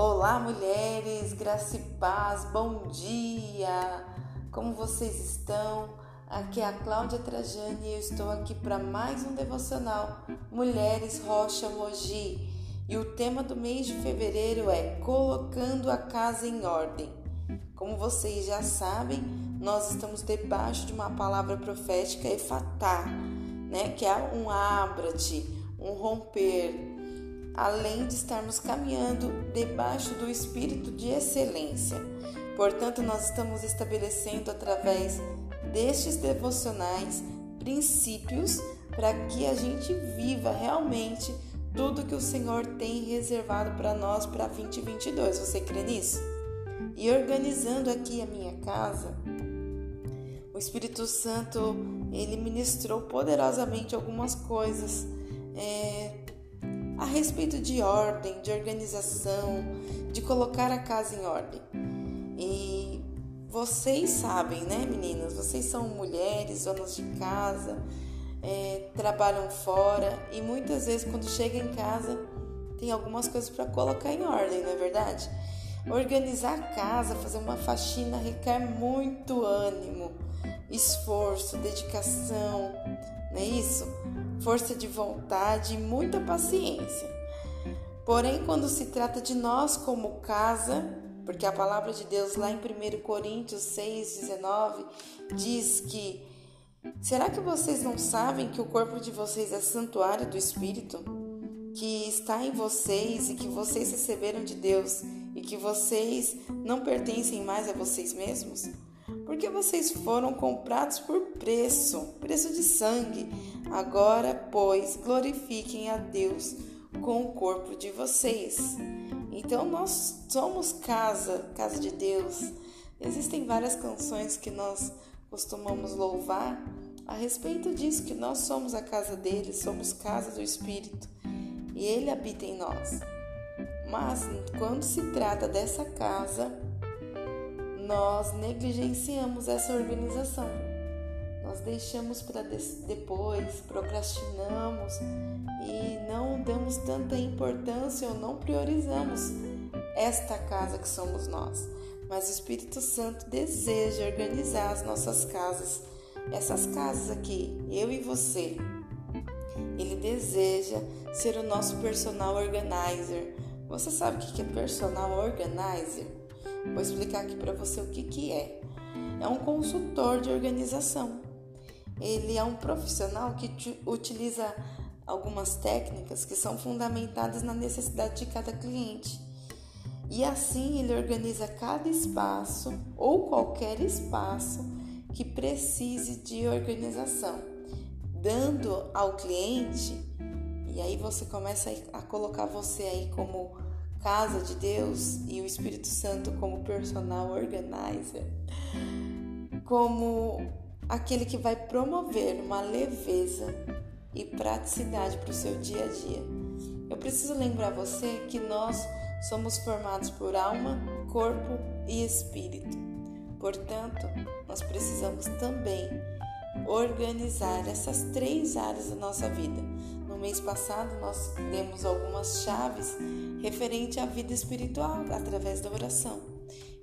Olá, mulheres, graça e paz, bom dia! Como vocês estão? Aqui é a Cláudia Trajani e eu estou aqui para mais um devocional Mulheres Rocha Mogi. E o tema do mês de fevereiro é Colocando a Casa em Ordem. Como vocês já sabem, nós estamos debaixo de uma palavra profética efatá, né? Que é um abra-te, um romper, além de estarmos caminhando debaixo do espírito de excelência. Portanto, nós estamos estabelecendo através destes devocionais princípios para que a gente viva realmente tudo que o Senhor tem reservado para nós para 2022. Você crê nisso? E organizando aqui a minha casa, o Espírito Santo ele ministrou poderosamente algumas coisas é, a respeito de ordem, de organização, de colocar a casa em ordem. E vocês sabem, né, meninas? Vocês são mulheres, donas de casa, é, trabalham fora e muitas vezes quando chega em casa tem algumas coisas para colocar em ordem, não é verdade? Organizar a casa, fazer uma faxina requer muito ânimo, esforço, dedicação, não é isso? Força de vontade e muita paciência. Porém, quando se trata de nós como casa, porque a palavra de Deus lá em 1 Coríntios 6,19 diz que será que vocês não sabem que o corpo de vocês é santuário do Espírito? Que está em vocês e que vocês receberam de Deus e que vocês não pertencem mais a vocês mesmos? porque vocês foram comprados por preço, preço de sangue. Agora, pois, glorifiquem a Deus com o corpo de vocês. Então, nós somos casa, casa de Deus. Existem várias canções que nós costumamos louvar a respeito disso, que nós somos a casa dele, somos casa do Espírito e ele habita em nós. Mas quando se trata dessa casa, nós negligenciamos essa organização. Nós deixamos para depois, procrastinamos e não damos tanta importância ou não priorizamos esta casa que somos nós. Mas o Espírito Santo deseja organizar as nossas casas, essas casas aqui, eu e você. Ele deseja ser o nosso personal organizer. Você sabe o que é personal organizer? Vou explicar aqui para você o que, que é. É um consultor de organização. Ele é um profissional que utiliza algumas técnicas que são fundamentadas na necessidade de cada cliente. E assim ele organiza cada espaço ou qualquer espaço que precise de organização, dando ao cliente, e aí você começa a colocar você aí como casa de Deus e o Espírito Santo como personal organizer, como aquele que vai promover uma leveza e praticidade para o seu dia a dia. Eu preciso lembrar você que nós somos formados por alma, corpo e espírito. Portanto, nós precisamos também organizar essas três áreas da nossa vida. No mês passado, nós demos algumas chaves referente à vida espiritual através da oração.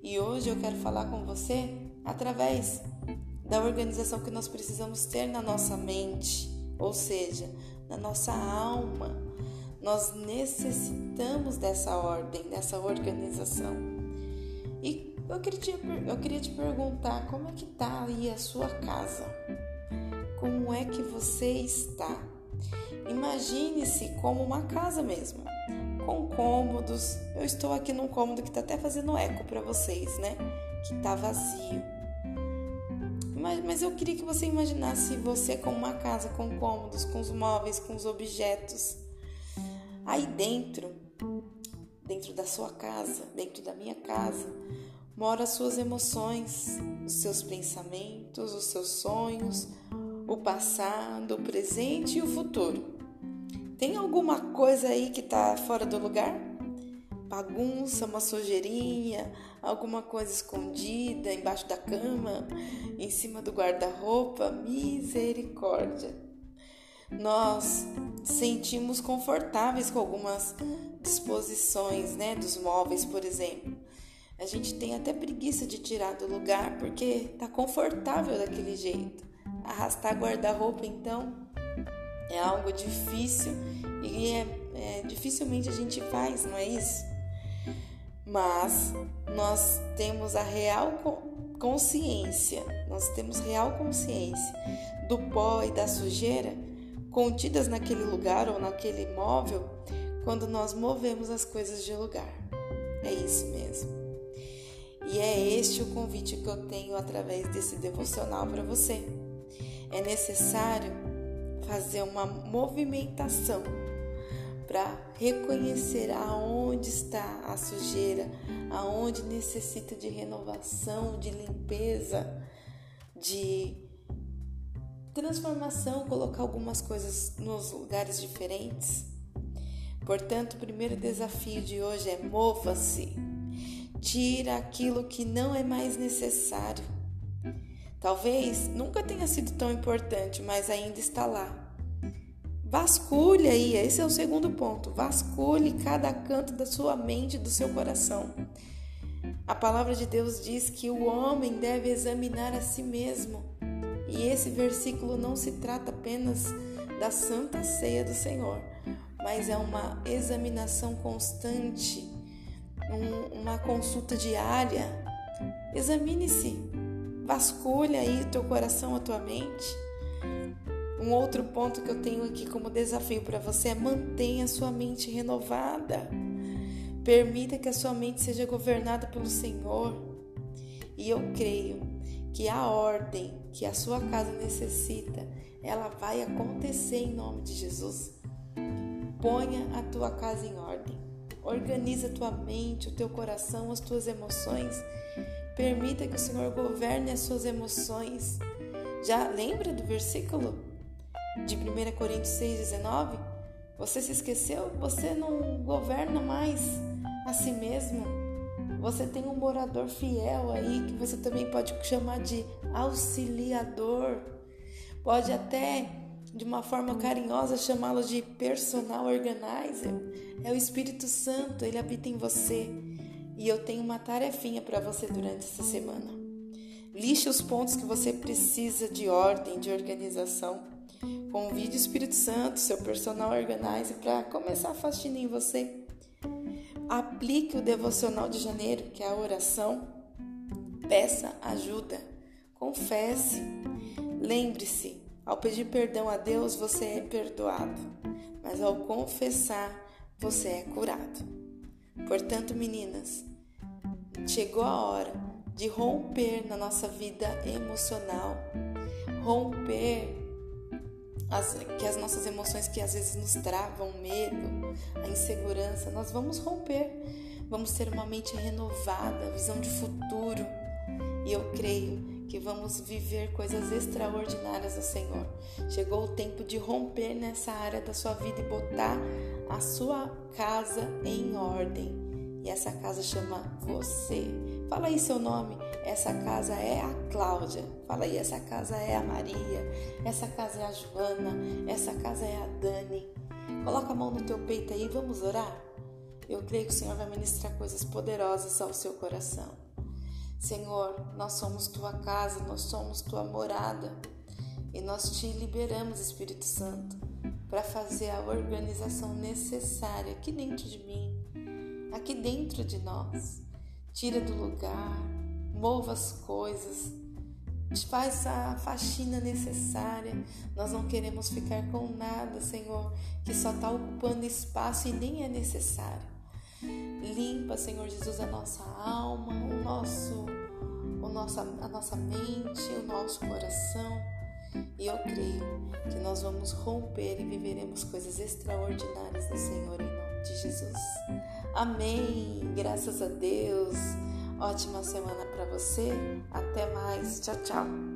E hoje eu quero falar com você através da organização que nós precisamos ter na nossa mente, ou seja, na nossa alma. Nós necessitamos dessa ordem, dessa organização. E eu queria te, eu queria te perguntar como é que está aí a sua casa? Como é que você está? Imagine-se como uma casa mesmo com cômodos. Eu estou aqui num cômodo que está até fazendo eco para vocês, né? Que está vazio. Mas, mas eu queria que você imaginasse você como uma casa com cômodos, com os móveis, com os objetos. Aí dentro, dentro da sua casa, dentro da minha casa, moram as suas emoções, os seus pensamentos, os seus sonhos, o passado, o presente e o futuro. Tem alguma coisa aí que tá fora do lugar? Bagunça, uma sujeirinha, alguma coisa escondida embaixo da cama, em cima do guarda-roupa? Misericórdia! nós sentimos confortáveis com algumas disposições, né, dos móveis, por exemplo. A gente tem até preguiça de tirar do lugar porque tá confortável daquele jeito. Arrastar guarda-roupa, então, é algo difícil e é, é, dificilmente a gente faz, não é isso? Mas nós temos a real consciência, nós temos real consciência do pó e da sujeira contidas naquele lugar ou naquele móvel quando nós movemos as coisas de lugar. É isso mesmo. E é este o convite que eu tenho através desse devocional para você. É necessário fazer uma movimentação para reconhecer aonde está a sujeira, aonde necessita de renovação, de limpeza, de transformação, colocar algumas coisas nos lugares diferentes. Portanto, o primeiro desafio de hoje é mova-se. Tira aquilo que não é mais necessário. Talvez nunca tenha sido tão importante, mas ainda está lá. Vasculhe aí, esse é o segundo ponto. Vasculhe cada canto da sua mente, do seu coração. A palavra de Deus diz que o homem deve examinar a si mesmo. E esse versículo não se trata apenas da santa ceia do Senhor, mas é uma examinação constante, um, uma consulta diária. Examine-se, vasculhe aí o teu coração, a tua mente. Um outro ponto que eu tenho aqui como desafio para você é mantenha a sua mente renovada. Permita que a sua mente seja governada pelo Senhor. E eu creio que a ordem que a sua casa necessita, ela vai acontecer em nome de Jesus. Ponha a tua casa em ordem. Organiza a tua mente, o teu coração, as tuas emoções. Permita que o Senhor governe as suas emoções. Já lembra do versículo de 1 Coríntios 6,19? Você se esqueceu? Você não governa mais a si mesmo. Você tem um morador fiel aí que você também pode chamar de auxiliador. Pode até, de uma forma carinhosa, chamá-lo de personal organizer. É o Espírito Santo, ele habita em você. E eu tenho uma tarefinha para você durante essa semana. Lixe os pontos que você precisa de ordem, de organização Convide o Espírito Santo, seu personal organizer, para começar a faxina em você. Aplique o devocional de janeiro, que é a oração. Peça ajuda. Confesse. Lembre-se, ao pedir perdão a Deus, você é perdoado, mas ao confessar, você é curado. Portanto, meninas, chegou a hora de romper na nossa vida emocional, romper as, que as nossas emoções que às vezes nos travam, o medo, a insegurança, nós vamos romper, vamos ter uma mente renovada, visão de futuro. E eu creio que vamos viver coisas extraordinárias do Senhor. Chegou o tempo de romper nessa área da sua vida e botar a sua casa em ordem. E essa casa chama você. Fala aí seu nome. Essa casa é a Cláudia. Fala aí, essa casa é a Maria. Essa casa é a Joana. Essa casa é a Dani. Coloca a mão no teu peito aí, vamos orar? Eu creio que o Senhor vai ministrar coisas poderosas ao seu coração. Senhor, nós somos tua casa, nós somos tua morada e nós te liberamos, Espírito Santo, para fazer a organização necessária aqui dentro de mim, aqui dentro de nós. Tira do lugar, mova as coisas, faz a faxina necessária. Nós não queremos ficar com nada, Senhor, que só está ocupando espaço e nem é necessário. Limpa, Senhor Jesus, a nossa alma, o nosso, o nossa, a nossa mente, o nosso coração. E eu creio que nós vamos romper e viveremos coisas extraordinárias do Senhor em nome de Jesus. Amém. Graças a Deus. Ótima semana para você. Até mais. Tchau, tchau.